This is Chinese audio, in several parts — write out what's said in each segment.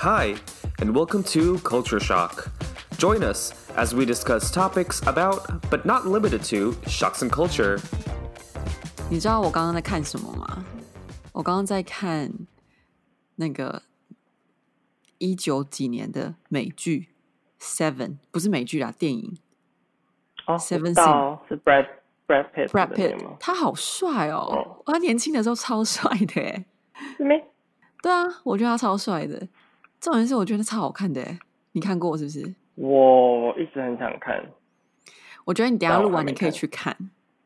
Hi, and welcome to Culture Shock. Join us as we discuss topics about, but not limited to, shocks and culture. 你知道我刚刚在看什么吗？我刚刚在看那个一九几年的美剧《Seven》，不是美剧啦，电影。哦 Seven 我知道是 Brad Brad Pitt Brad 的那 Pitt，吗？他好帅哦哦！他年轻的时候超帅的哎。是没？对啊，我觉得他超帅的。 重点是我觉得超好看的哎，你看过是不是？我一直很想看，我觉得你等下录完你可以去看，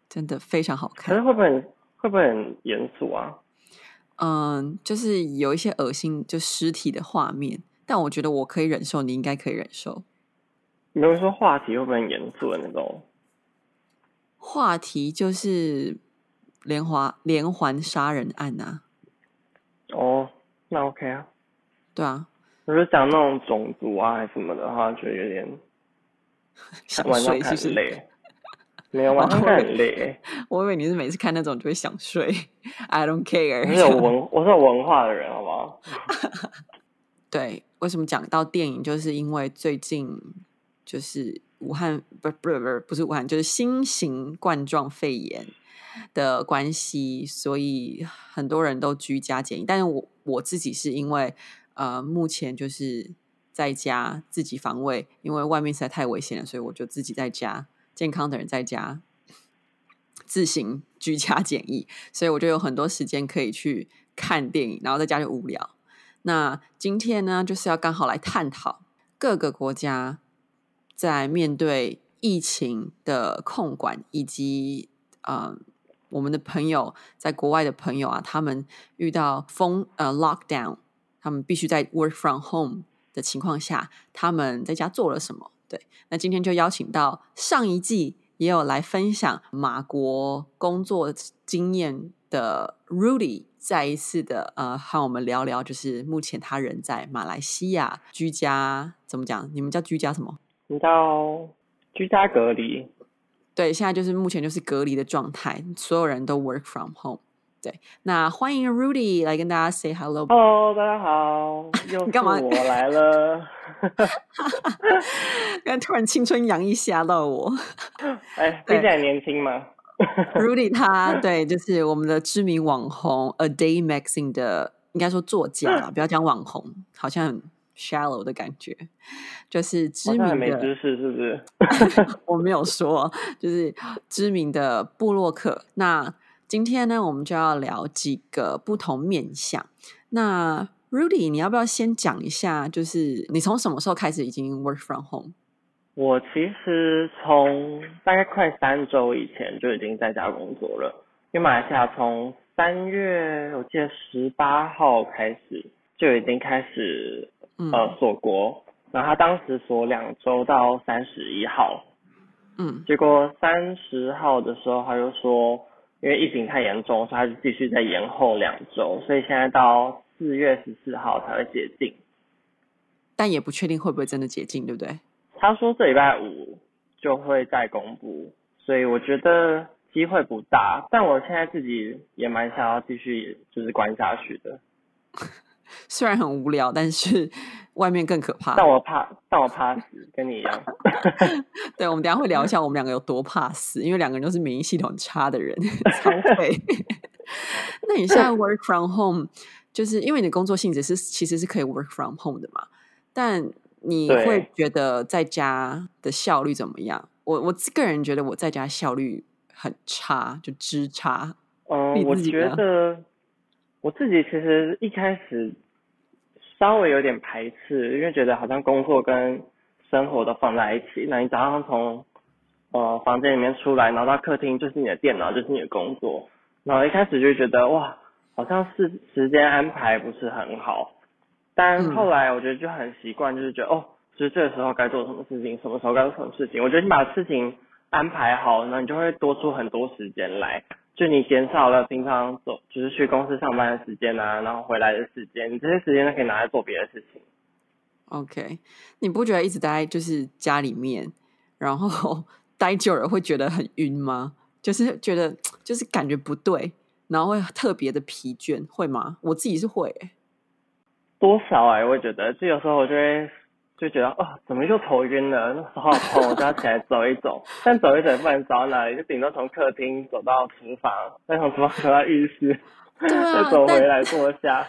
真的非常好看可是。会不会很会不会很严肃啊？嗯，就是有一些恶心就尸体的画面，但我觉得我可以忍受，你应该可以忍受。你们说话题会不会很严肃的那种？话题就是连环连环杀人案啊，哦，那 OK 啊。对啊，如果讲那种种族啊还是什么的话，觉得有点 想晚上看睡是不是？很累。没有晚上看很累 我以为你是每次看那种就会想睡，I don't care。我是有文我是有文化的人，好不好？对，为什么讲到电影，就是因为最近就是武汉不不不不不是武汉，就是新型冠状肺炎的关系，所以很多人都居家检疫。但是我我自己是因为呃，目前就是在家自己防卫，因为外面实在太危险了，所以我就自己在家，健康的人在家自行 居家检疫，所以我就有很多时间可以去看电影，然后在家就无聊。那今天呢，就是要刚好来探讨各个国家在面对疫情的控管，以及呃我们的朋友在国外的朋友啊，他们遇到封呃 lockdown，他们必须在 work from home 的情况下，他们在家做了什么？对，那今天就邀请到上一季也有来分享马国工作经验的 Rudy，再一次的呃和我们聊聊，就是目前他人在马来西亚居家，怎么讲？你们叫居家什么？你叫居家隔离，对，现在就是目前就是隔离的状态，所有人都 work from home。对，那欢迎 Rudy 来跟大家 say hello。Hello，大家好，又干嘛我来了。刚才突然青春洋溢吓到我。哎，对听起来年轻吗？Rudy 他对，就是我们的知名网红 A Day Magazine 的，应该说作家啦，不要讲网红，好像很 shallow 的感觉。就是知名的，没知识，是不是？我没有说，就是知名的布洛克。那今天呢，我们就要聊几个不同面向。那 Rudy，你要不要先讲一下，就是你从什么时候开始已经 work from home？我其实从大概快三周以前就已经在家工作了，因为马来西亚从三月我记得十八号开始就已经开始嗯呃锁国，然后他当时锁两周到三十一号，嗯结果三十号的时候他就说，因为疫情太严重，所以他就继续再延后两周，所以现在到四月十四号才会解禁。但也不确定会不会真的解禁，对不对？他说这礼拜五就会再公布，所以我觉得机会不大。但我现在自己也蛮想要继续就是关下去的，虽然很无聊，但是外面更可怕。但我怕，但我怕死，跟你一样。对，我们等下会聊一下我们两个有多怕死，因为两个人都是免疫系统差的人，超废。那你现在 work from home，就是因为你的工作性质是其实是可以 work from home 的嘛？但你对会觉得在家的效率怎么样？我我个人觉得我在家效率很差，就之差。嗯，我觉得我自己其实一开始稍微有点排斥，因为觉得好像工作跟生活都放在一起。那你早上从呃房间里面出来，然后到客厅就是你的电脑，就是你的工作。然后一开始就觉得哇，好像是时间安排不是很好。但嗯后来我觉得就很习惯，就是觉得哦，就是这个时候该做什么事情，什么时候该做什么事情。我觉得你把事情安排好，然后你就会多出很多时间来。就你减少了平常走就是去公司上班的时间啊，然后回来的时间，你这些时间都可以拿来做别的事情。OK，你不觉得一直待在就是家里面，然后待久了会觉得很晕吗？就是觉得就是感觉不对，然后会特别的疲倦，会吗？我自己是会、欸，多少哎、我也觉得，就有时候我就会就觉得哦，怎么又头晕了？那时候好痛，我就要起来走一走。但走一走也不能走到哪里，就顶多从客厅走到厨房，再从厨房走到浴室，对啊 再走回来坐下。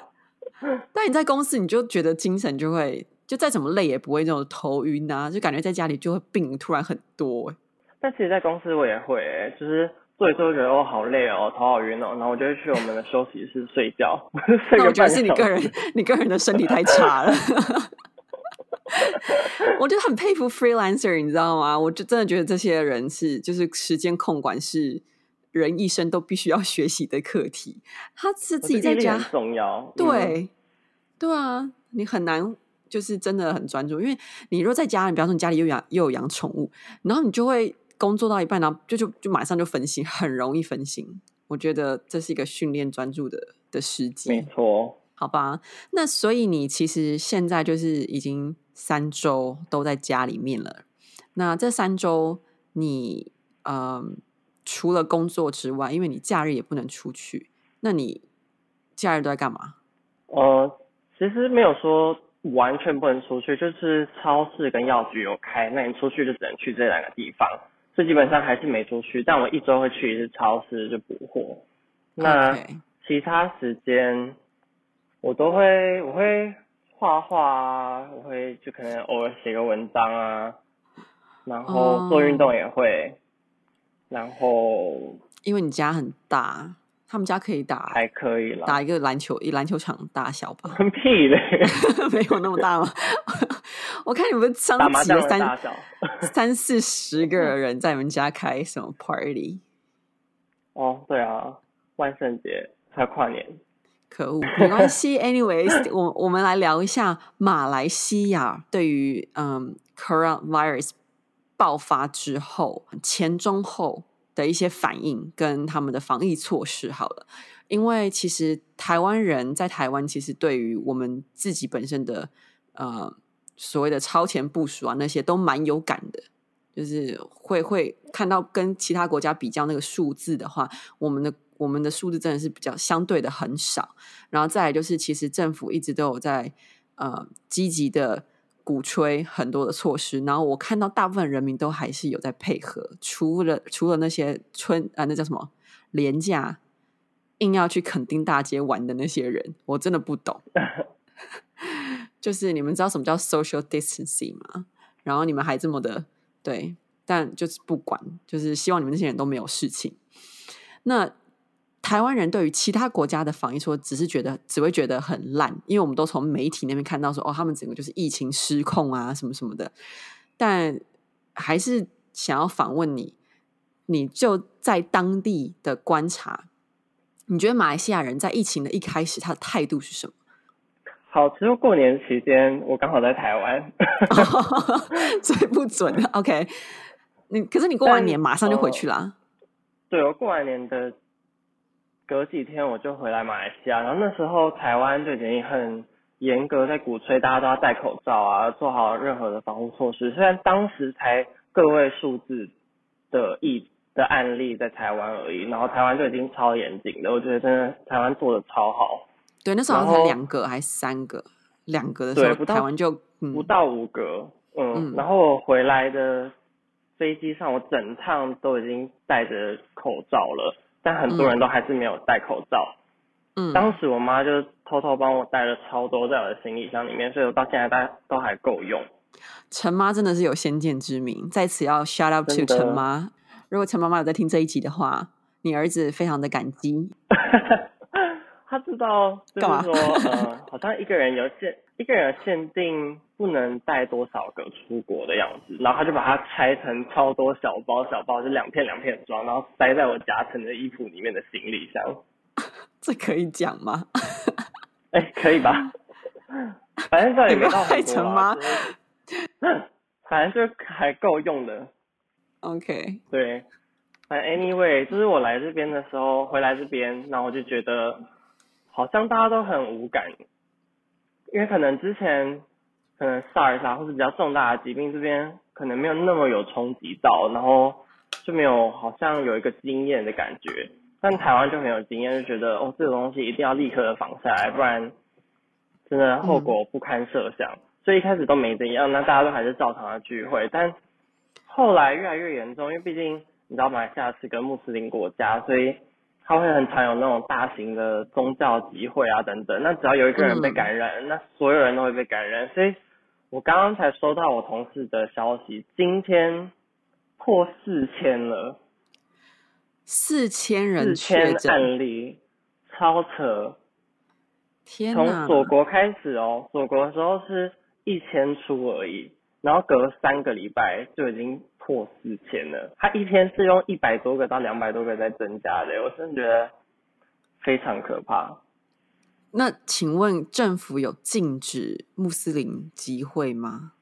但你在公司，你就觉得精神就会，就再怎么累也不会那种头晕啊，就感觉在家里就会病突然很多、欸。但其实，在公司我也会、欸，就是做一做就觉得哦好累哦，头好晕哦，然后我就会去我们的休息室睡觉，那我觉得是你个人。，你个人的身体太差了。我就很佩服 freelancer，你知道吗？我就真的觉得这些人是，就是时间控管是人一生都必须要学习的课题。他是自己在家重要。嗯，对，对啊，你很难就是真的很专注，因为你如果在家，你比方说你家里又养又有养宠物，然后你就会工作到一半，然后就就就马上就分心，很容易分心。我觉得这是一个训练专注的的时机。没错。好吧，那所以你其实现在就是已经三周都在家里面了。那这三周你嗯，除了工作之外，因为你假日也不能出去，那你假日都在干嘛？呃，其实没有说完全不能出去，就是超市跟药局有开，那你出去就只能去这两个地方，所以基本上还是没出去。但我一周会去一次超市就补货。那其他时间我都会，我会画画啊，我会就可能偶尔写个文章啊，然后做运动也会，然后因为你家很大，他们家可以打还可以啦。打一个篮球一篮球场大小吧？屁嘞，没有那么大吗？我看你们上打麻集了三。三四十个人在你们家开什么 party？哦，对啊，万圣节还有跨年。可恶，没关系。Anyways，我我们来聊一下马来西亚对于嗯 coronavirus 爆发之后前中后的一些反应跟他们的防疫措施。好了，因为其实台湾人在台湾，其实对于我们自己本身的呃所谓的超前部署啊那些都蛮有感的。就是会会看到跟其他国家比较那个数字的话，我们的我们的数字真的是比较相对的很少。然后再来就是，其实政府一直都有在呃积极的鼓吹很多的措施，然后我看到大部分人民都还是有在配合，除了除了那些春啊、那叫什么廉价硬要去垦丁大街玩的那些人，我真的不懂。就是你们知道什么叫 social distancing 吗？然后你们还这么的对，但就是不管，就是希望你们这些人都没有事情。那台湾人对于其他国家的防疫说，只是觉得只会觉得很烂，因为我们都从媒体那边看到说，哦，他们整个就是疫情失控啊，什么什么的。但还是想要访问你，你就在当地的观察，你觉得马来西亚人在疫情的一开始，他的态度是什么？好，其实过年期间我刚好在台湾，最不准的。OK，你可是你过完年马上就回呃去啦。对我过完年的隔几天我就回来马来西亚，然后那时候台湾就已经很严格在鼓吹大家都要戴口罩啊，做好任何的防护措施。虽然当时才个位数字的疫的案例在台湾而已，然后台湾就已经超严谨的，我觉得真的台湾做的超好，对，那时候好像才两个还是三个，两个的时候，台湾就嗯。不到五个，嗯，嗯。然后我回来的飞机上，我整趟都已经戴着口罩了，但很多人都还是没有戴口罩。嗯，当时我妈就偷偷帮我带了超多在我的行李箱里面，所以我到现在大都还够用。陈妈真的是有先见之明，在此要 shout out to 陈妈。如果陈妈妈有在听这一集的话，你儿子非常的感激。他知道，就干嘛是说，呃，好像一个人有限，一个人有限定不能带多少个出国的样子，然后他就把它拆成超多小包，小包就两片两片装，然后塞在我夹层的衣服里面的行李箱。这可以讲吗？哎、可以吧？反正这也没到很多啦成就是反正就还够用的。OK，对，反正 anyway，就是我来这边的时候，回来这边，然后我就觉得好像大家都很无感，因为可能之前可能 SARS 啊或是比较重大的疾病这边可能没有那么有冲击到，然后就没有好像有一个经验的感觉。但台湾就很有经验，就觉得哦，这个东西一定要立刻的防下来，不然真的后果不堪设想。所以一开始都没怎样，那大家都还是照常的聚会。但后来越来越严重，因为毕竟你知道马来西亚是个穆斯林国家，所以他会很常有那种大型的宗教集会啊等等。那只要有一个人被感染，那所有人都会被感染。所以我刚刚才收到我同事的消息，今天破四千了，四千人四千案例，超扯！天从锁国开始哦，锁国的时候是。一千出而已，然后隔三个礼拜就已经破四千了。他一天是用一百多个到两百多个在增加的，我真的觉得非常可怕。那请问政府有禁止穆斯林集会吗？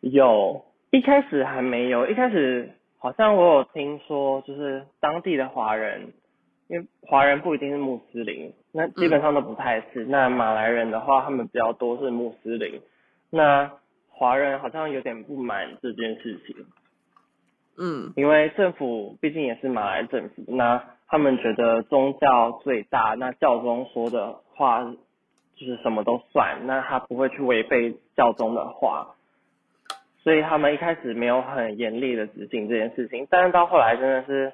有，一开始还没有，一开始好像我有听说，就是当地的华人，因为华人不一定是穆斯林，那基本上都不太是。那马来人的话，他们比较多是穆斯林。那华人好像有点不满这件事情，嗯，因为政府毕竟也是马来政府，那他们觉得宗教最大，那教宗说的话就是什么都算，那他不会去违背教宗的话，所以他们一开始没有很严厉的执行这件事情，但是到后来真的是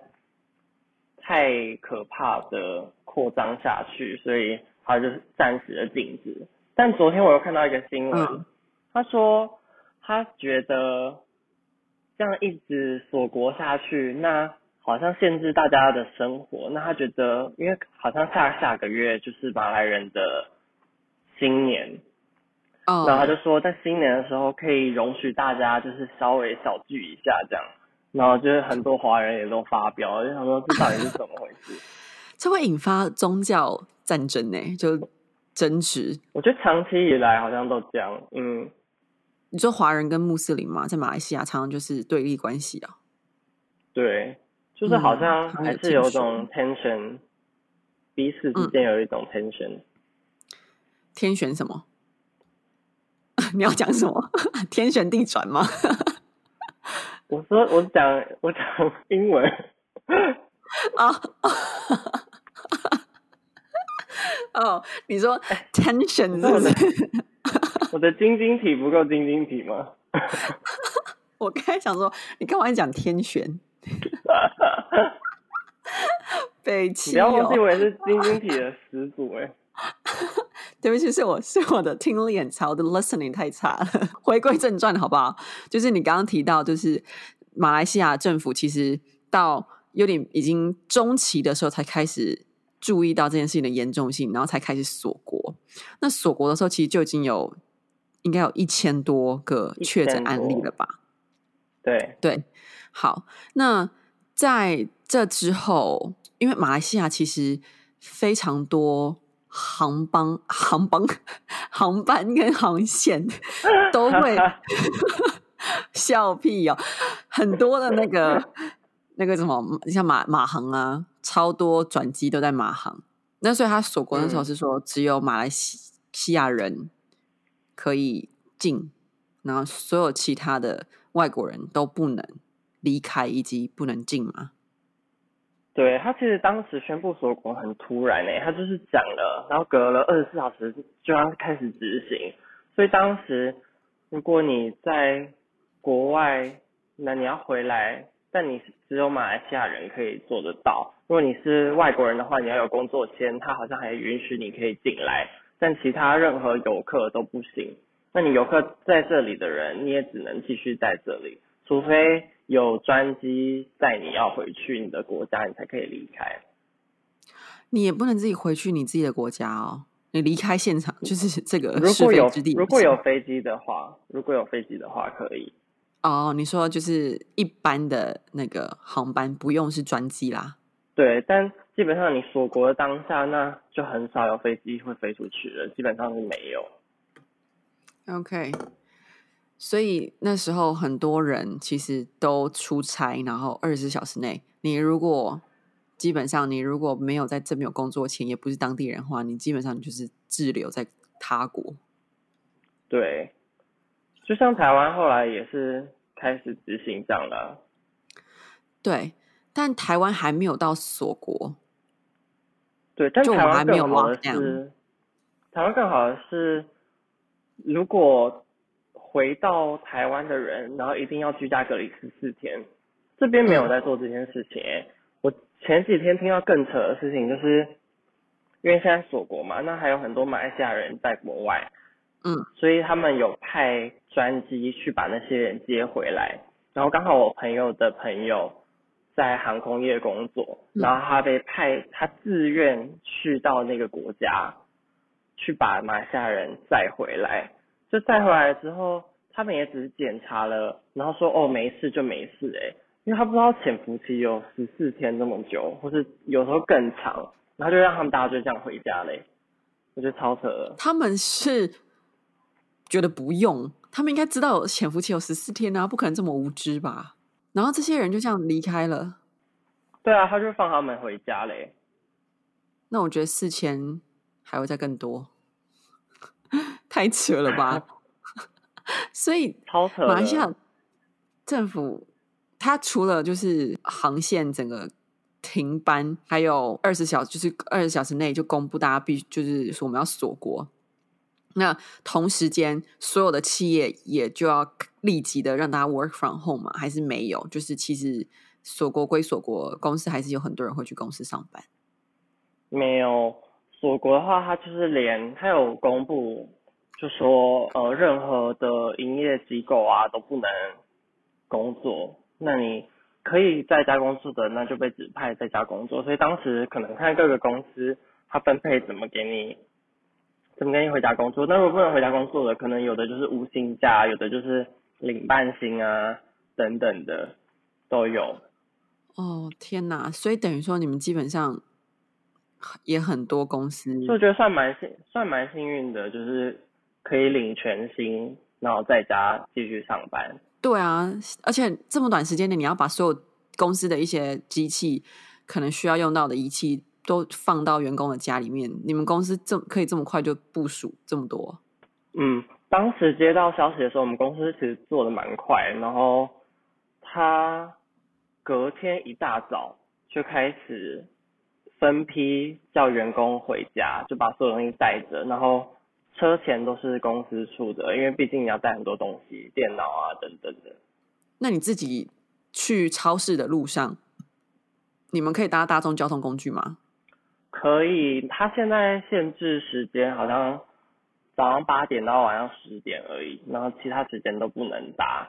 太可怕的扩张下去，所以他就暂时的禁止。但昨天我又看到一个新闻。他说，他觉得这样一直锁国下去，那好像限制大家的生活。那他觉得，因为好像下下个月就是马来人的新年，哦，然后他就说，在新年的时候可以容许大家就是稍微小聚一下这样。然后就是很多华人也都发飙，就想说这到底是怎么回事？这会引发宗教战争呢？就争执？我觉得长期以来好像都这样，嗯。你说华人跟穆斯林嘛，在马来西亚常常就是对立关系啊。对，就是好像还是有种 tension，彼此之间有一种 tension。天旋什么？你要讲什么？天旋地转吗？我说，我讲，我讲英文。啊。哦，你说 tension 是不是？我的晶晶体不够晶晶体吗？我刚才想说，你干嘛讲天旋？北齐，不要忘记我也是晶晶体的始祖哎。对不起，是我是我的听力很差，我的 listening 太差了。回归正传，好不好？就是你刚刚提到，就是马来西亚政府其实到有点已经中期的时候，才开始注意到这件事情的严重性，然后才开始锁国。那锁国的时候，其实就已经有。应该有一千多个确诊案例了吧？对对，好。那在这之后，因为马来西亚其实非常多航班、航班、航班跟航线 都会 笑屁哦，很多的那个那个什么，像马马航啊，超多转机都在马航。那所以他锁国的时候是说，只有马来西西亚人。可以进，然后所有其他的外国人都不能离开以及不能进吗？对他其实当时宣布锁国很突然诶，他就是讲了，然后隔了二十四小时就要开始执行，所以当时如果你在国外，那你要回来，但你只有马来西亚人可以做得到。如果你是外国人的话，你要有工作签，他好像还允许你可以进来。但其他任何游客都不行。那你游客在这里的人，你也只能继续在这里，除非有专机载你要回去你的国家，你才可以离开。你也不能自己回去你自己的国家哦。你离开现场就是这个如果有如果有飞机的话，如果有飞机的话可以。哦，你说就是一般的那个航班不用是专机啦。对，但。基本上你锁国的当下，那就很少有飞机会飞出去了，基本上是没有。OK，所以那时候很多人其实都出差，然后二十四小时内，你如果基本上你如果没有在这边有工作前，也不是当地人的话，你基本上你就是滞留在他国。对，就像台湾后来也是开始执行这样的。对，但台湾还没有到锁国。对，但台湾更好的是，台湾更好的是，如果回到台湾的人，然后一定要居家隔离十四天，这边没有在做这件事情、欸。我前几天听到更扯的事情，就是因为现在锁国嘛，那还有很多马来西亚人在国外，嗯，所以他们有派专机去把那些人接回来。然后刚好我朋友的朋友在航空业工作，嗯然后他被派，他自愿去到那个国家，去把马来西亚人载回来。就载回来之后，他们也只是检查了，然后说哦没事就没事哎、因为他不知道潜伏期有十四天那么久，或是有时候更长，然后就让他们大家就这样回家嘞、我觉得超扯了。他们是觉得不用，他们应该知道有潜伏期有十四天啊，不可能这么无知吧？然后这些人就这样离开了，对啊，他就放他们回家嘞、那我觉得四千还会再更多，太扯了吧？所以超扯的。马来西亚政府，它除了就是航线整个停班，还有二十小就是二十小时内就公布大家必就是说我们要锁国。那同时间，所有的企业也就要立即的让大家 work from home 嘛？还是没有？就是其实锁国归锁国，公司还是有很多人会去公司上班。没有锁国的话，它就是连它有公布，就说呃任何的营业机构啊都不能工作。那你可以在家工作的，那就被指派在家工作。所以当时可能看各个公司它分配怎么给你，怎么给你回家工作。那如果不能回家工作的，可能有的就是无薪假，有的就是领半薪啊等等的都有。哦天哪！所以等于说你们基本上也很多公司所以觉得算蛮幸算蛮幸运的，就是可以领全薪，然后在家继续上班。对啊，而且这么短时间内，你要把所有公司的一些机器可能需要用到的仪器都放到员工的家里面，你们公司这可以这么快就部署这么多？嗯，当时接到消息的时候，我们公司其实做的蛮快，然后他隔天一大早就开始分批叫员工回家，就把所有东西带着，然后车钱都是公司出的，因为毕竟你要带很多东西，电脑啊等等的。那你自己去超市的路上，你们可以搭大众交通工具吗？可以，他现在限制时间好像早上八点到晚上十点而已，然后其他时间都不能搭。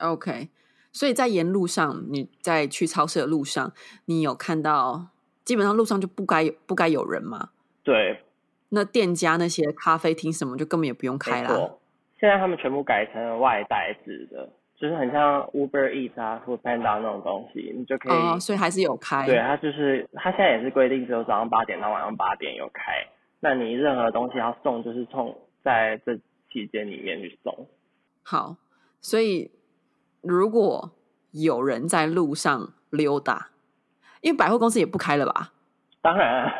OK，所以在沿路上，你在去超市的路上，你有看到基本上路上就不该有不该有人吗？对，那店家那些咖啡厅什么就根本也不用开啦。没错。现在他们全部改成了外带制的，就是很像 Uber Eats 啊、Food Panda 那种东西，你就可以。哦，所以还是有开。对，它就是它现在也是规定只有早上八点到晚上八点有开，那你任何东西要送，就是从在这期间里面去送。好，所以如果有人在路上溜达，因为百货公司也不开了吧？当然，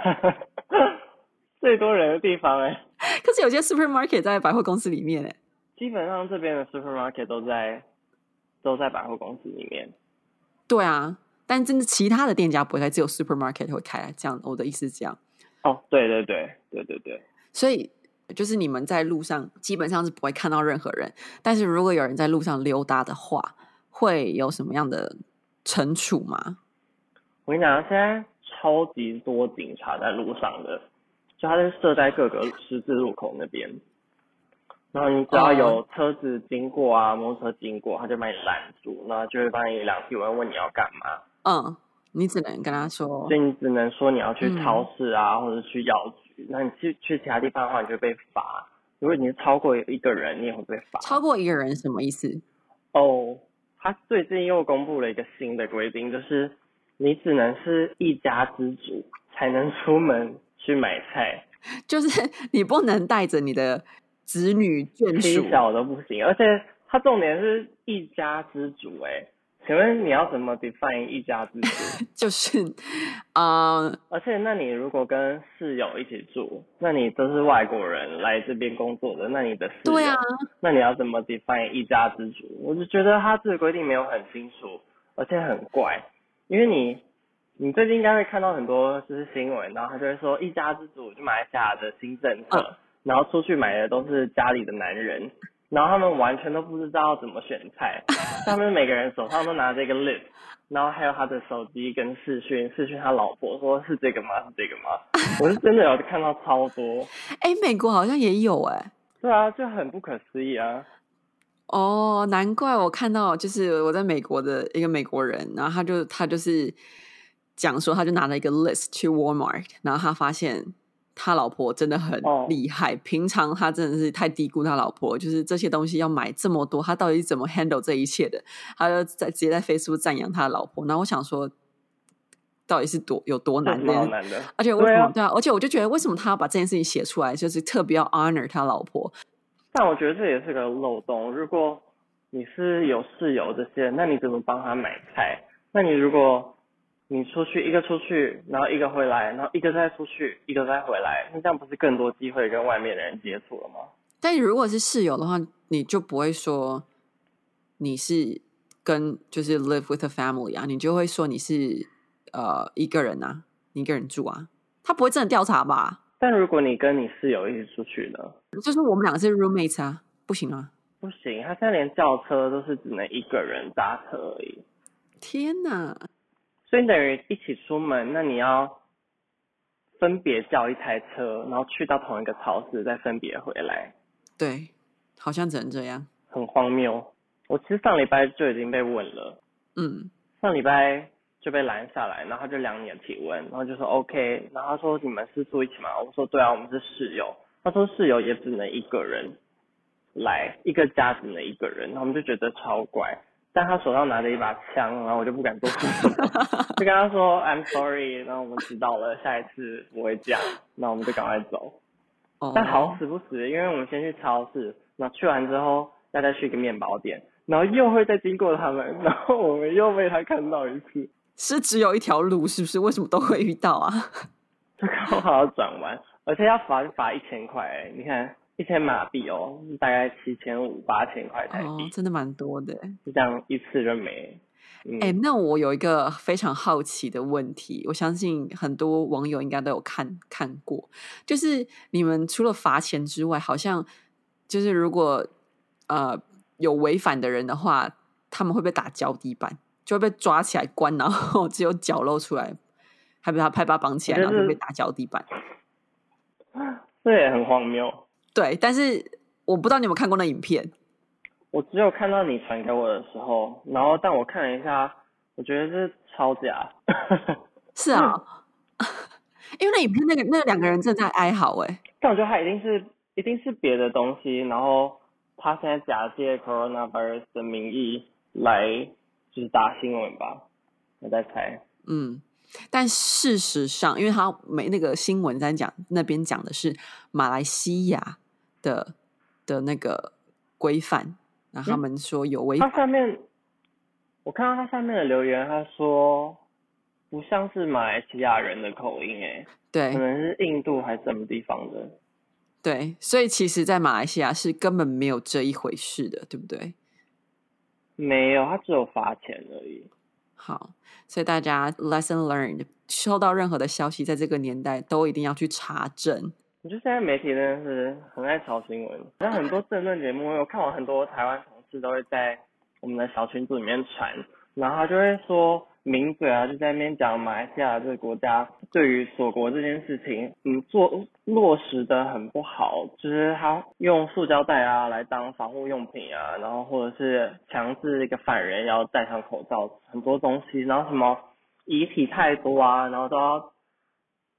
最多人的地方哎、可是有些 supermarket 在百货公司里面哎。基本上这边的 supermarket 都在都在百货公司里面。对啊，但真的其他的店家不会开，只有 supermarket 会开。这样，我的意思是这样。哦，对对对对对对，所以就是你们在路上基本上是不会看到任何人，但是如果有人在路上溜达的话，会有什么样的惩处吗？我跟你讲，现在超级多警察在路上的，就它是设在各个十字路口那边。然后你只要有车子经过啊，摩托车经过，他就把你拦住，然后就会帮你量体温，问你要干嘛。嗯，你只能跟他说所，以你只能说你要去嗯超市啊，或者去药局。那你去去其他地方的话，你就会被罚。如果你是超过一个人，你也会被罚。超过一个人什么意思？哦，他最近又公布了一个新的规定，就是你只能是一家之主才能出门去买菜，就是 你不能带着你的子女眷妻属，小都不行。而且他重点是一家之主、哎，请问你要怎么 define 一家之主？就是呃，而且，那你如果跟室友一起住，那你都是外国人来这边工作的，那你的室友，对啊，那你要怎么 define 一家之主？我就觉得他这个规定没有很清楚，而且很怪，因为你你最近应该会看到很多就是新闻，然后他就会说一家之主就马来西亚的新政策，嗯然后出去买的都是家里的男人，然后他们完全都不知道怎么选菜，他们每个人手上都拿着一个 list，然后还有他的手机跟视讯，视讯他老婆说是这个吗？是这个吗？我是真的有看到超多，哎，美国好像也有哎、对啊，就很不可思议啊。哦，难怪我看到，就是我在美国的一个美国人，然后他就他就是讲说，他就拿了一个 list 去 Walmart，然后他发现他老婆真的很哦厉害，平常他真的是太低估他老婆，就是这些东西要买这么多，他到底是怎么 handle 这一切的？他就在直接在 Facebook 赞扬他的老婆，然后我想说，到底是多有多难的？而且为什对啊么对啊？而且我就觉得，为什么他要把这件事情写出来，就是特别要 honor 他老婆？但我觉得这也是个漏洞。如果你是有室友这些，那你怎么帮他买菜？那你如果你出去一个出去，然后一个回来，然后一个再出去，一个再回来，那这样不是更多机会跟外面的人接触了吗？但你如果是室友的话，你就不会说你是跟就是 live with a family 啊，你就会说你是呃一个人啊，你一个人住啊，他不会真的调查吧？但如果你跟你室友一起出去呢？就是我们两个是 roommates 啊，不行啊！不行，他现在连叫车都是只能一个人搭车而已，天哪，所以你等于一起出门，那你要分别叫一台车，然后去到同一个超市，再分别回来。对，好像只能这样。很荒谬。我其实上礼拜就已经被问了，嗯，上礼拜就被拦下来，然后就量你的体温，然后就说 OK，然后他说你们是住一起吗？我说对啊，我们是室友。他说室友也只能一个人来，一个家只能一个人，然后我们就觉得超怪。但他手上拿着一把枪，然后我就不敢做 就跟他说 I'm sorry，然后我们知道了，下一次不会这样，那我们就赶快走。哦，但好死不死，因为我们先去超市，然后去完之后要再去一个面包店，然后又会再经过他们，然后我们又被他看到一次，是只有一条路，是不是？为什么都会遇到啊？就刚好要转弯，而且要罚罚一千块、欸，你看一千马币哦，大概七千五八千块台币，，哦真的蛮多的。就这样一次就没。嗯，哎、那我有一个非常好奇的问题，我相信很多网友应该都有看看过，就是你们除了罚钱之外，好像就是如果呃有违反的人的话，他们会被打脚底板，就会被抓起来关，然后只有脚露出来，还被他拍巴绑起来，然后就被打脚底板。这也很荒谬。对，但是我不知道你有没有看过那影片，我只有看到你传给我的时候，然后但我看了一下，我觉得是超假。是啊，因为那影片那个那两个人正在哀嚎、哎，但我觉得他一定是一定是别的东西，然后他现在假借 coronavirus 的名义来就是打新闻吧，我在猜。嗯，但事实上，因为他没那个新闻在讲那边讲的是马来西亚的的那个规范，然后他嗯们说有违他下面我看到他下面的留言，他说不像是马来西亚人的口音，诶，对可能是印度还是什么地方的。对，所以其实，在马来西亚是根本没有这一回事的，对不对？没有，他只有罚钱而已。好，所以大家 lesson learned，收到任何的消息，在这个年代都一定要去查证。我觉得现在媒体真的是很爱炒新闻，像很多政论节目，我看完很多台湾同事都会在我们的小群组里面传，然后他就会说名嘴啊，就在那边讲马来西亚这个国家对于锁国这件事情，嗯，做落实的很不好，就是他用塑胶袋啊来当防护用品啊，然后或者是强制一个犯人要戴上口罩，很多东西，然后什么遗体太多啊，然后都要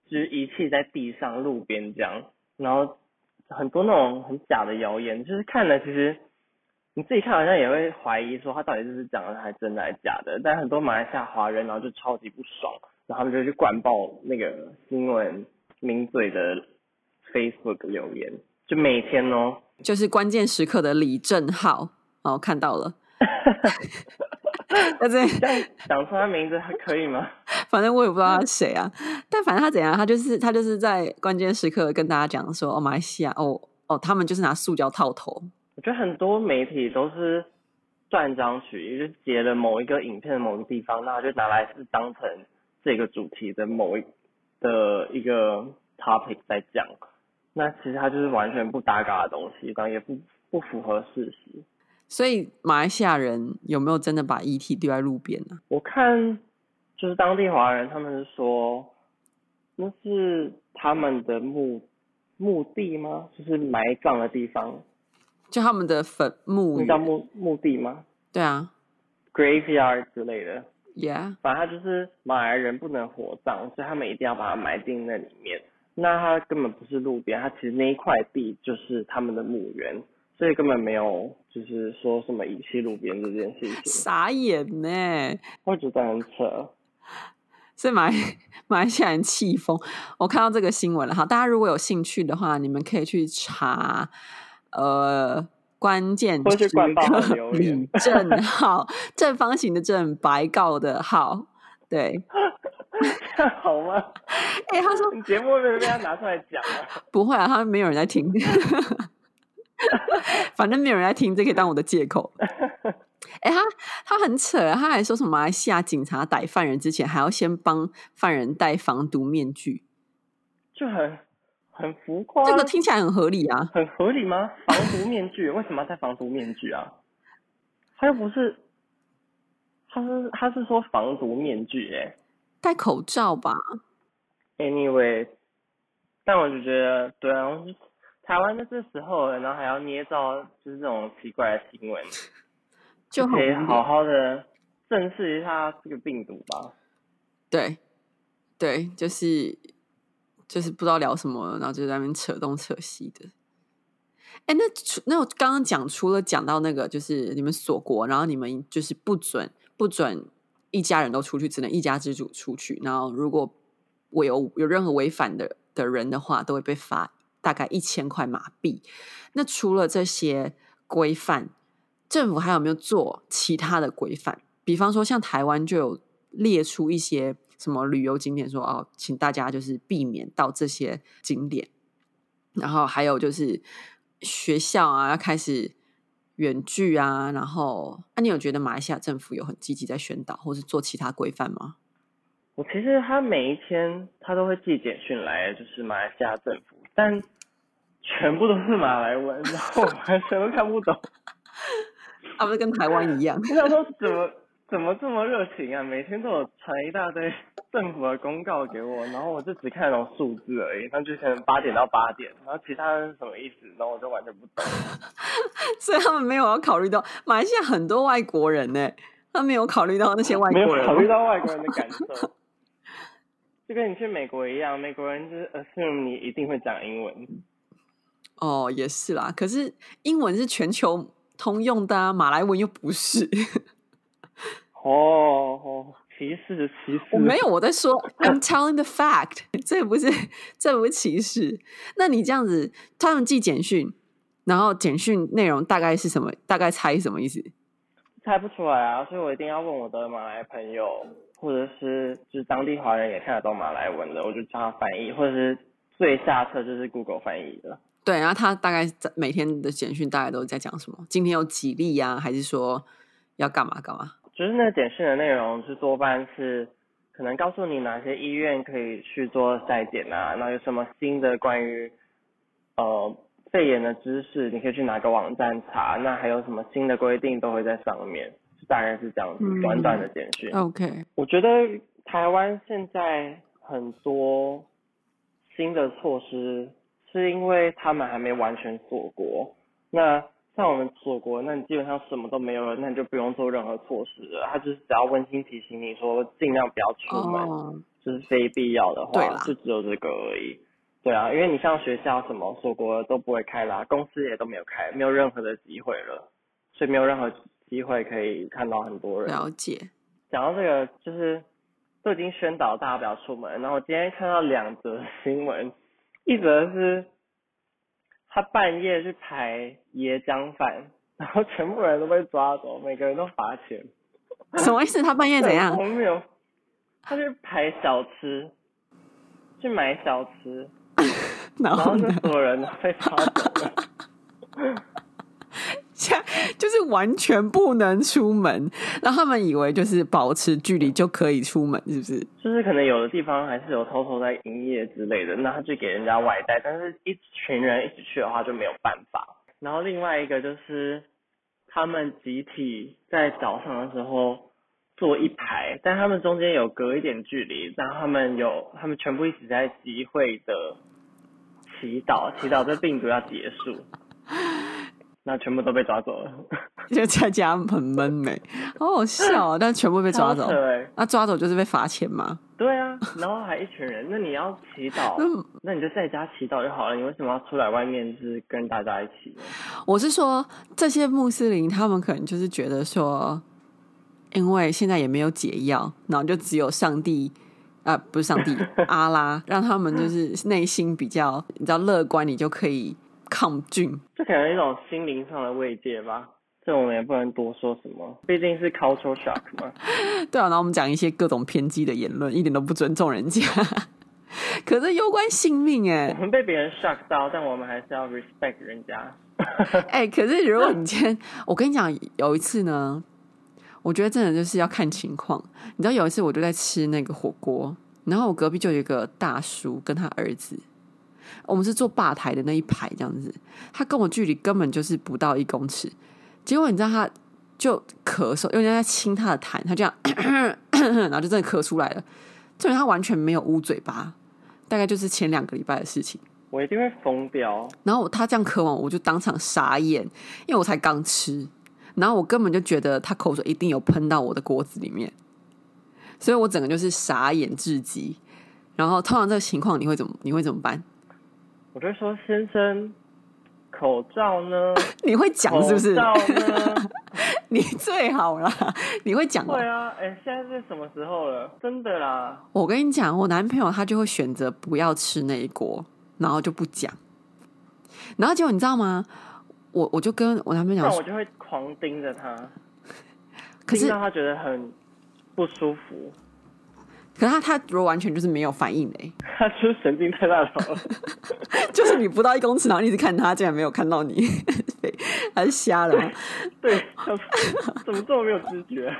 就是遗弃在地上、路边这样，然后很多那种很假的谣言，就是看了其实你自己看好像也会怀疑说他到底是不是讲的还真的还是假的，但很多马来西亚华人然后就超级不爽，然后他们就去灌爆那个新闻名嘴的 Facebook 留言，就每天哦，就是关键时刻的李正浩，哦，看到了，那这这样讲出他名字还可以吗？反正我也不知道他是谁啊，但反正他怎样，他就是他就是在关键时刻跟大家讲说，哦，马来西亚，哦哦，他们就是拿塑胶套头，我觉得很多媒体都是断章取义，就截了某一个影片的某个地方，那就拿来是当成这个主题的某一的一个 topic 在讲，那其实它就是完全不搭嘎的东西，然后也不不符合事实。所以马来西亚人有没有真的把遗体丢在路边呢、我看就是当地华人，他们是说那是他们的墓墓地吗？就是埋葬的地方，就他们的坟墓叫墓墓地吗对啊？graveyard 之类的。，Yeah，反正他就是马来人不能火葬，所以他们一定要把它埋进那里面。那它根本不是路边，它其实那一块地就是他们的墓园，所以根本没有就是说什么遗弃路边这件事情，傻眼呢。我觉得很扯。所以马来 马来西亚人气疯。我看到这个新闻了哈，大家如果有兴趣的话，你们可以去查呃关键李正浩正方形的正白告的号。对，好吗？哎、他说你节目会不会被他拿出来讲啊？不会啊，他没有人在听，反正没有人在听，这可以当我的借口。哎、他他很扯，他还说什么马来西亚警察逮犯人之前，还要先帮犯人戴防毒面具，就很很浮夸，这个听起来很合理啊。很合理吗？防毒面具为什么要戴防毒面具啊？他又不是，他是他是说防毒面具哎、戴口罩吧，Anyway，但我就觉得，对啊，台湾的这时候了，然后还要捏造就是这种奇怪的新闻，就可以好好的正视一下这个病毒吧。对对，就是就是不知道聊什么，然后就在那边扯东扯西的。哎，那除那我刚刚讲，除了讲到那个，就是你们锁国，然后你们就是不准不准一家人都出去，只能一家之主出去。然后如果我有有任何违反的的人的话，都会被罚大概一千块马币。那除了这些规范，政府还有没有做其他的规范？比方说，像台湾就有列出一些什么旅游景点说，哦，请大家就是避免到这些景点。然后还有就是学校啊，要开始远距啊。然后，那、你有觉得马来西亚政府有很积极在宣导，或是做其他规范吗？我其实他每一天他都会寄简讯来，就是马来西亚政府，但全部都是马来文，然后我完全都看不懂。啊，不是跟台湾一样？我想说怎么怎么这么热情啊？每天都有传一大堆政府的公告给我，然后我就只看得懂数字而已，那就可能八点到八点，然后其他是什么意思，然后我就完全不懂。所以他们没有要考虑到马来西亚很多外国人呢、他没有考虑到那些外没有国人，考虑到外国人的感受，就跟你去美国一样，美国人就是 assume 你一定会讲英文。哦，也是啦。可是英文是全球通用的啊，马来文又不是。哦哦，歧视歧视。我没有，我在说 I'm telling the fact，这不是这不是歧视。那你这样子，他们寄简讯，然后简讯内容大概是什么？大概猜什么意思？猜不出来啊，所以我一定要问我的马来朋友，或者是就是当地华人也看得懂马来文的，我就叫他翻译，或者是最下策就是 Google 翻译的。对，然后他大概在每天的简讯大概都在讲什么？今天有几例呀、还是说要干嘛干嘛？就是那个简讯的内容是多半是可能告诉你哪些医院可以去做筛检啊，然后有什么新的关于呃肺炎的知识，你可以去哪个网站查，那还有什么新的规定都会在上面，就大概是这样子嗯短短的简讯。OK，我觉得台湾现在很多新的措施，是因为他们还没完全锁国。那像我们锁国，那你基本上什么都没有了，那你就不用做任何措施了。他就是只要温馨提醒你说，尽量不要出门，哦，就是非必要的话，就只有这个而已。对啊，因为你像学校什么锁国都不会开啦，公司也都没有开，没有任何的机会了，所以没有任何机会可以看到很多人。了解。讲到这个，就是都已经宣导大家不要出门，然后我今天看到两则新闻，一则是他半夜去排椰浆饭，然后全部人都被抓走，每个人都罚钱，什么意思？他半夜怎样我没有。他去排小吃，去买小吃，然后就？所有人都被抓走了。像 就是完全不能出门，然后他们以为就是保持距离就可以出门，是不是？就是可能有的地方还是有偷偷在营业之类的，那他就给人家外带，但是一群人一起去的话就没有办法。然后另外一个就是他们集体在早上的时候坐一排，但他们中间有隔一点距离，然后他们有他们全部一起在集会的祈祷，祈祷这病毒要结束。那全部都被抓走了，就在家很闷没，好好笑啊！但全部被抓走，那抓走就是被罚钱吗？对啊，然后还一群人，那你要祈祷，那你就在家祈祷就好了，你为什么要出来外面就是跟大家一起？我是说，这些穆斯林他们可能就是觉得说，因为现在也没有解药，然后就只有上帝啊，不是上帝，阿拉，让他们就是内心比较你知道乐观，你就可以。抗菌，这可能一种心灵上的慰藉吧。这我们也不能多说什么，毕竟是 cultural shock 嘛。对啊，然后我们讲一些各种偏激的言论，一点都不尊重人家。可是攸关性命哎，我们被别人 shock 到，但我们还是要 respect 人家。哎，可是如果你今天，我跟你讲，有一次呢，我觉得真的就是要看情况。你知道有一次我就在吃那个火锅，然后我隔壁就有一个大叔跟他儿子。我们是坐吧台的那一排这样子，他跟我距离根本就是不到一公尺，结果你知道他就咳嗽，因为人家在亲他的痰，他这样，然后就真的咳出来了，证明他完全没有捂嘴巴，大概就是前两个礼拜的事情。我一定会疯掉。然后他这样咳完，我就当场傻眼，因为我才刚吃，然后我根本就觉得他口水一定有喷到我的锅子里面，所以我整个就是傻眼至极。然后通常这个情况你会怎么你会怎么办？我就说先生，口罩呢？你会讲是不是？口罩呢？你最好啦，你会讲。对啊，哎，现在是什么时候了？真的啦。我跟你讲，我男朋友他就会选择不要吃那一锅，然后就不讲。然后结果你知道吗？我我就跟我男朋友讲，我就会狂盯着他，可是让他觉得很不舒服。可是他他如果完全就是没有反应嘞，他是神经太大条了，就是你不到一公尺，然后一直看他，竟然没有看到你，还是瞎了吗？对，怎么这么没有知觉？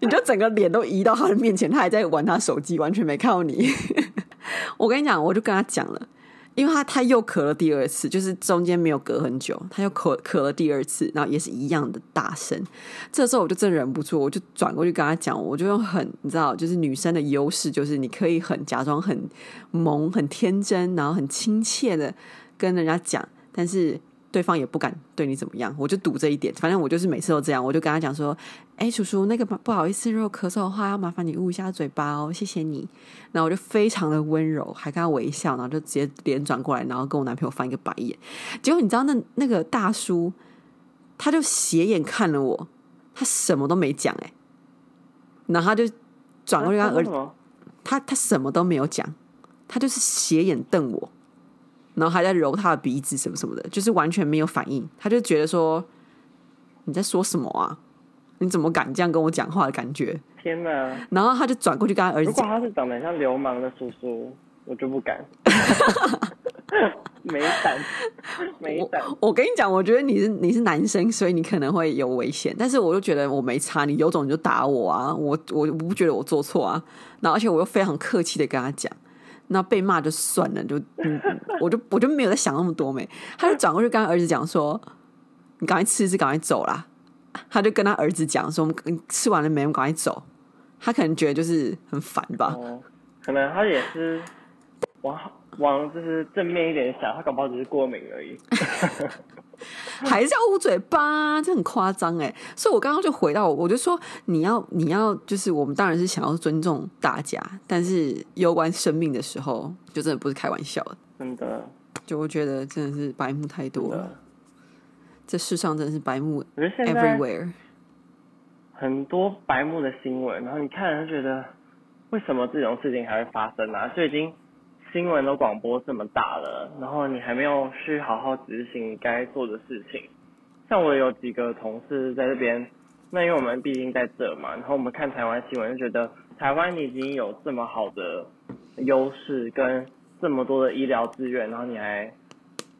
你就整个脸都移到他的面前，他还在玩他手机，完全没看到你。我跟你讲，我就跟他讲了。因为他他又咳了第二次，就是中间没有隔很久，他又咳咳了第二次，然后也是一样的大声。这时候我就真忍不住，我就转过去跟他讲，我就用很你知道，就是女生的优势，就是你可以很假装很萌、很天真，然后很亲切的跟人家讲，但是。对方也不敢对你怎么样，我就赌这一点。反正我就是每次都这样，我就跟他讲说：“哎，叔叔，那个不好意思，如果咳嗽的话，要麻烦你捂一下嘴巴哦，谢谢你。”然后我就非常的温柔，还跟他微笑，然后就直接脸转过来，然后跟我男朋友翻一个白眼。结果你知道，那那个大叔他就斜眼看了我，他什么都没讲，哎，然后他就转过去跟儿子，他他什么都没有讲，他就是斜眼瞪我。然后还在揉他的鼻子什么什么的，就是完全没有反应。他就觉得说你在说什么啊？你怎么敢这样跟我讲话的感觉？天哪！然后他就转过去跟他儿子。如果他是长得像流氓的叔叔，我就不敢。没胆，没胆。我跟你讲，我觉得你是你是男生，所以你可能会有危险。但是我就觉得我没差，你有种你就打我啊！我我不觉得我做错啊。然后而且我又非常客气的跟他讲。那被骂就算了，就嗯，我就我就没有在想那么多没，他就转过去跟他儿子讲说：“你赶快吃吃，赶快走啦。”他就跟他儿子讲说：“我们吃完了没？我们赶快走。”他可能觉得就是很烦吧，可能他也是往往就是正面一点想，他搞不好只是过敏而已。还是要捂嘴巴，这很夸张哎！所以我刚刚就回到，我就说你要你要，就是我们当然是想要尊重大家，但是攸关生命的时候，就真的不是开玩笑的。真的，就我觉得真的是白目太多了。这世上真的是白目，everywhere，很多白目的新闻，然后你看就觉得，为什么这种事情还会发生啊？就已经。新闻都广播这么大了，然后你还没有去好好执行该做的事情。像我有几个同事在这边，那因为我们毕竟在这嘛，然后我们看台湾新闻就觉得，台湾你已经有这么好的优势跟这么多的医疗资源，然后你还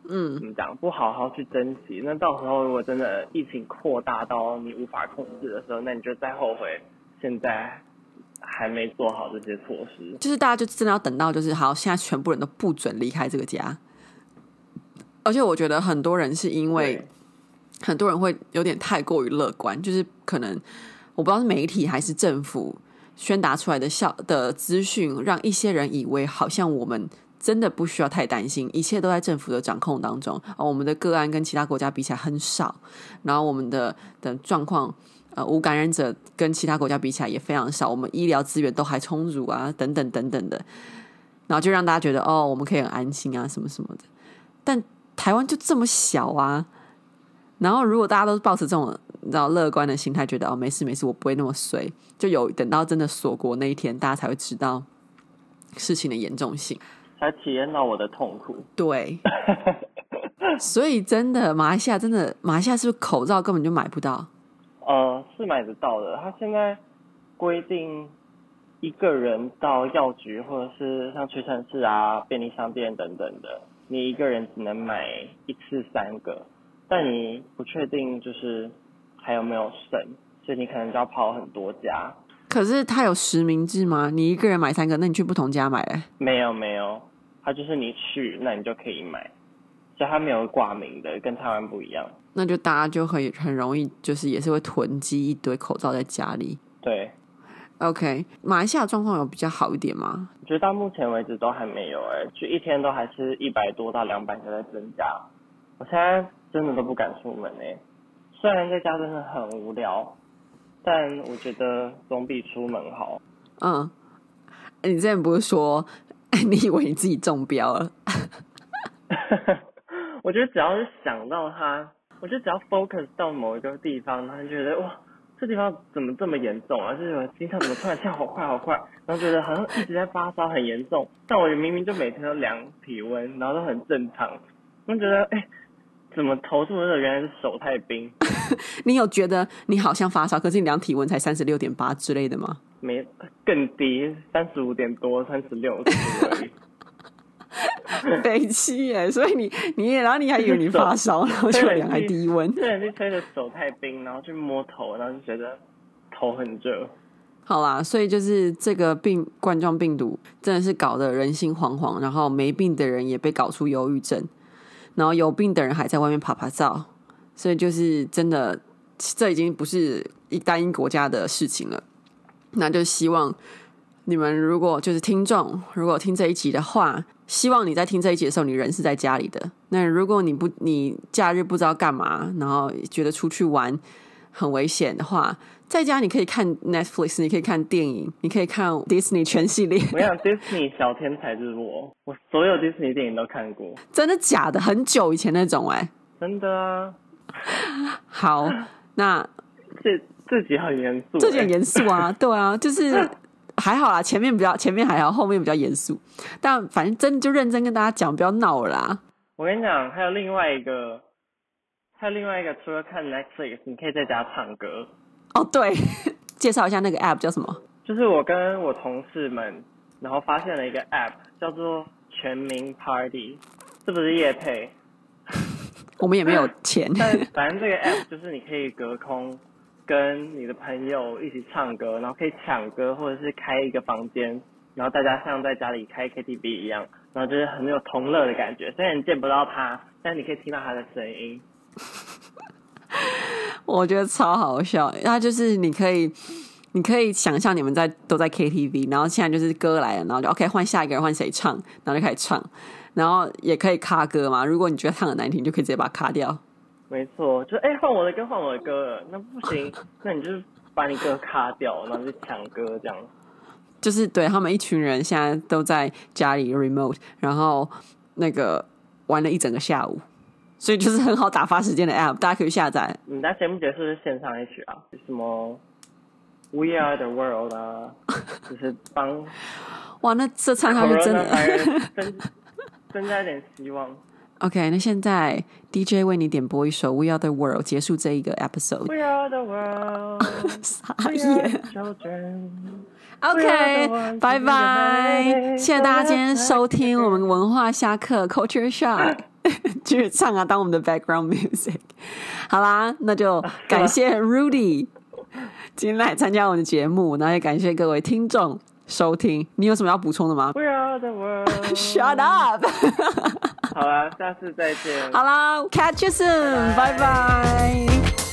嗯怎么讲，不好好去珍惜，那到时候如果真的疫情扩大到你无法控制的时候，那你就再后悔现在还没做好这些措施。就是大家就真的要等到就是好，现在全部人都不准离开这个家。而且我觉得很多人是因为很多人会有点太过于乐观，就是可能我不知道是媒体还是政府宣达出来的效的资讯，让一些人以为好像我们真的不需要太担心，一切都在政府的掌控当中。啊，我们的个案跟其他国家比起来很少，然后我们的的状况。呃，无感染者跟其他国家比起来也非常少，我们医疗资源都还充足啊，等等等等的，然后就让大家觉得哦，我们可以很安心啊，什么什么的。但台湾就这么小啊，然后如果大家都是抱持这种你知道乐观的心态，觉得哦没事没事，我不会那么衰，就有等到真的锁国那一天，大家才会知道事情的严重性。才体验到我的痛苦。对，所以真的马来西亚真的马来西亚是不是口罩根本就买不到？呃，是买得到的。他现在规定一个人到药局或者是像屈臣氏啊、便利商店等等的，你一个人只能买一次三个，但你不确定就是还有没有剩，所以你可能就要跑很多家。可是他有实名制吗？你一个人买三个，那你去不同家买嘞？没有没有，他就是你去，那你就可以买，所以它没有挂名的，跟台湾不一样。那就大家就很很容易，就是也是会囤积一堆口罩在家里。对，OK，马来西亚状况有比较好一点吗？我觉得到目前为止都还没有哎、就一天都还是一百多到两百个在增加。我现在真的都不敢出门哎、虽然在家真的很无聊，但我觉得总比出门好。嗯，你之前不是说你以为你自己中标了？我觉得只要是想到它，我觉得只要 focus 到某一个地方，然后就觉得哇，这地方怎么这么严重啊？就是我心跳怎么突然跳好快好快，然后觉得好像一直在发烧很严重，但我明明就每天都量体温，然后都很正常，我觉得哎、怎么头这么热？原来是手太冰，你有觉得你好像发烧，可是你量体温才三十六点八之类的吗？没更低，三十五点多，三十六。北七耶，所以你你也，然后你还以为你发烧，然后就量还低温。对，人去吹的手太冰，然后去摸头，然后就觉得头很热。好啦，所以就是这个病冠状病毒真的是搞得人心惶惶，然后没病的人也被搞出忧郁症，然后有病的人还在外面爬爬照，所以就是真的，这已经不是一单一国家的事情了。那就希望你们如果就是听众，如果听这一集的话，希望你在听这一集的时候，你人是在家里的。那如果你不，你假日不知道干嘛，然后觉得出去玩很危险的话，在家你可以看 Netflix，你可以看电影，你可以看 Disney 全系列。我想 Disney 小天才就是我，我所有 Disney 电影都看过，真的假的？很久以前那种哎、真的啊。好，那这这集很严肃、欸，这就很严肃啊，对啊，就是还好啦，前面比较前面还好，后面比较严肃。但反正真的就认真跟大家讲，不要闹了啦。我跟你讲，还有另外一个，还有另外一个，除了看 Netflix，你可以在家唱歌。哦，对，介绍一下那个 app 叫什么？就是我跟我同事们，然后发现了一个 app，叫做全民 Party，是不是夜配，我们也没有钱。但反正这个 app 就是你可以隔空跟你的朋友一起唱歌，然后可以抢歌，或者是开一个房间，然后大家像在家里开 KTV 一样，然后就是很有同乐的感觉。虽然你见不到他，但你可以听到他的声音。我觉得超好笑，那就是你可以，你可以想象你们在都在 KTV，然后现在就是歌来了，然后就 OK 换下一个人换谁唱，然后就开始唱，然后也可以卡歌嘛。如果你觉得唱的难听，就可以直接把它卡掉。没错，就哎换我的歌换我的歌了，那不行，那你就是把你歌卡掉，然后就抢歌这样。就是对他们一群人现在都在家里 remote，然后那个玩了一整个下午，所以就是很好打发时间的 app，大家可以下载。你在节目结束是线上一曲啊，什么 We Are the World 啊，就是帮哇，那这唱下去真的 增增加一点希望。ok 那现在 dj 为你点播一首 we are the world 结束这一个 episode we are the world 撒野 ok 拜拜谢谢大家今天收听我们文化下课 culture shock 继续唱啊当我们的 background music 好啦那就感谢 rudy 今天来参加我们的节目然后也感谢各位听众收听你有什么要补充的吗 we are the world shut up 好了，下次再见。好啦，catch you soon，拜拜。Bye bye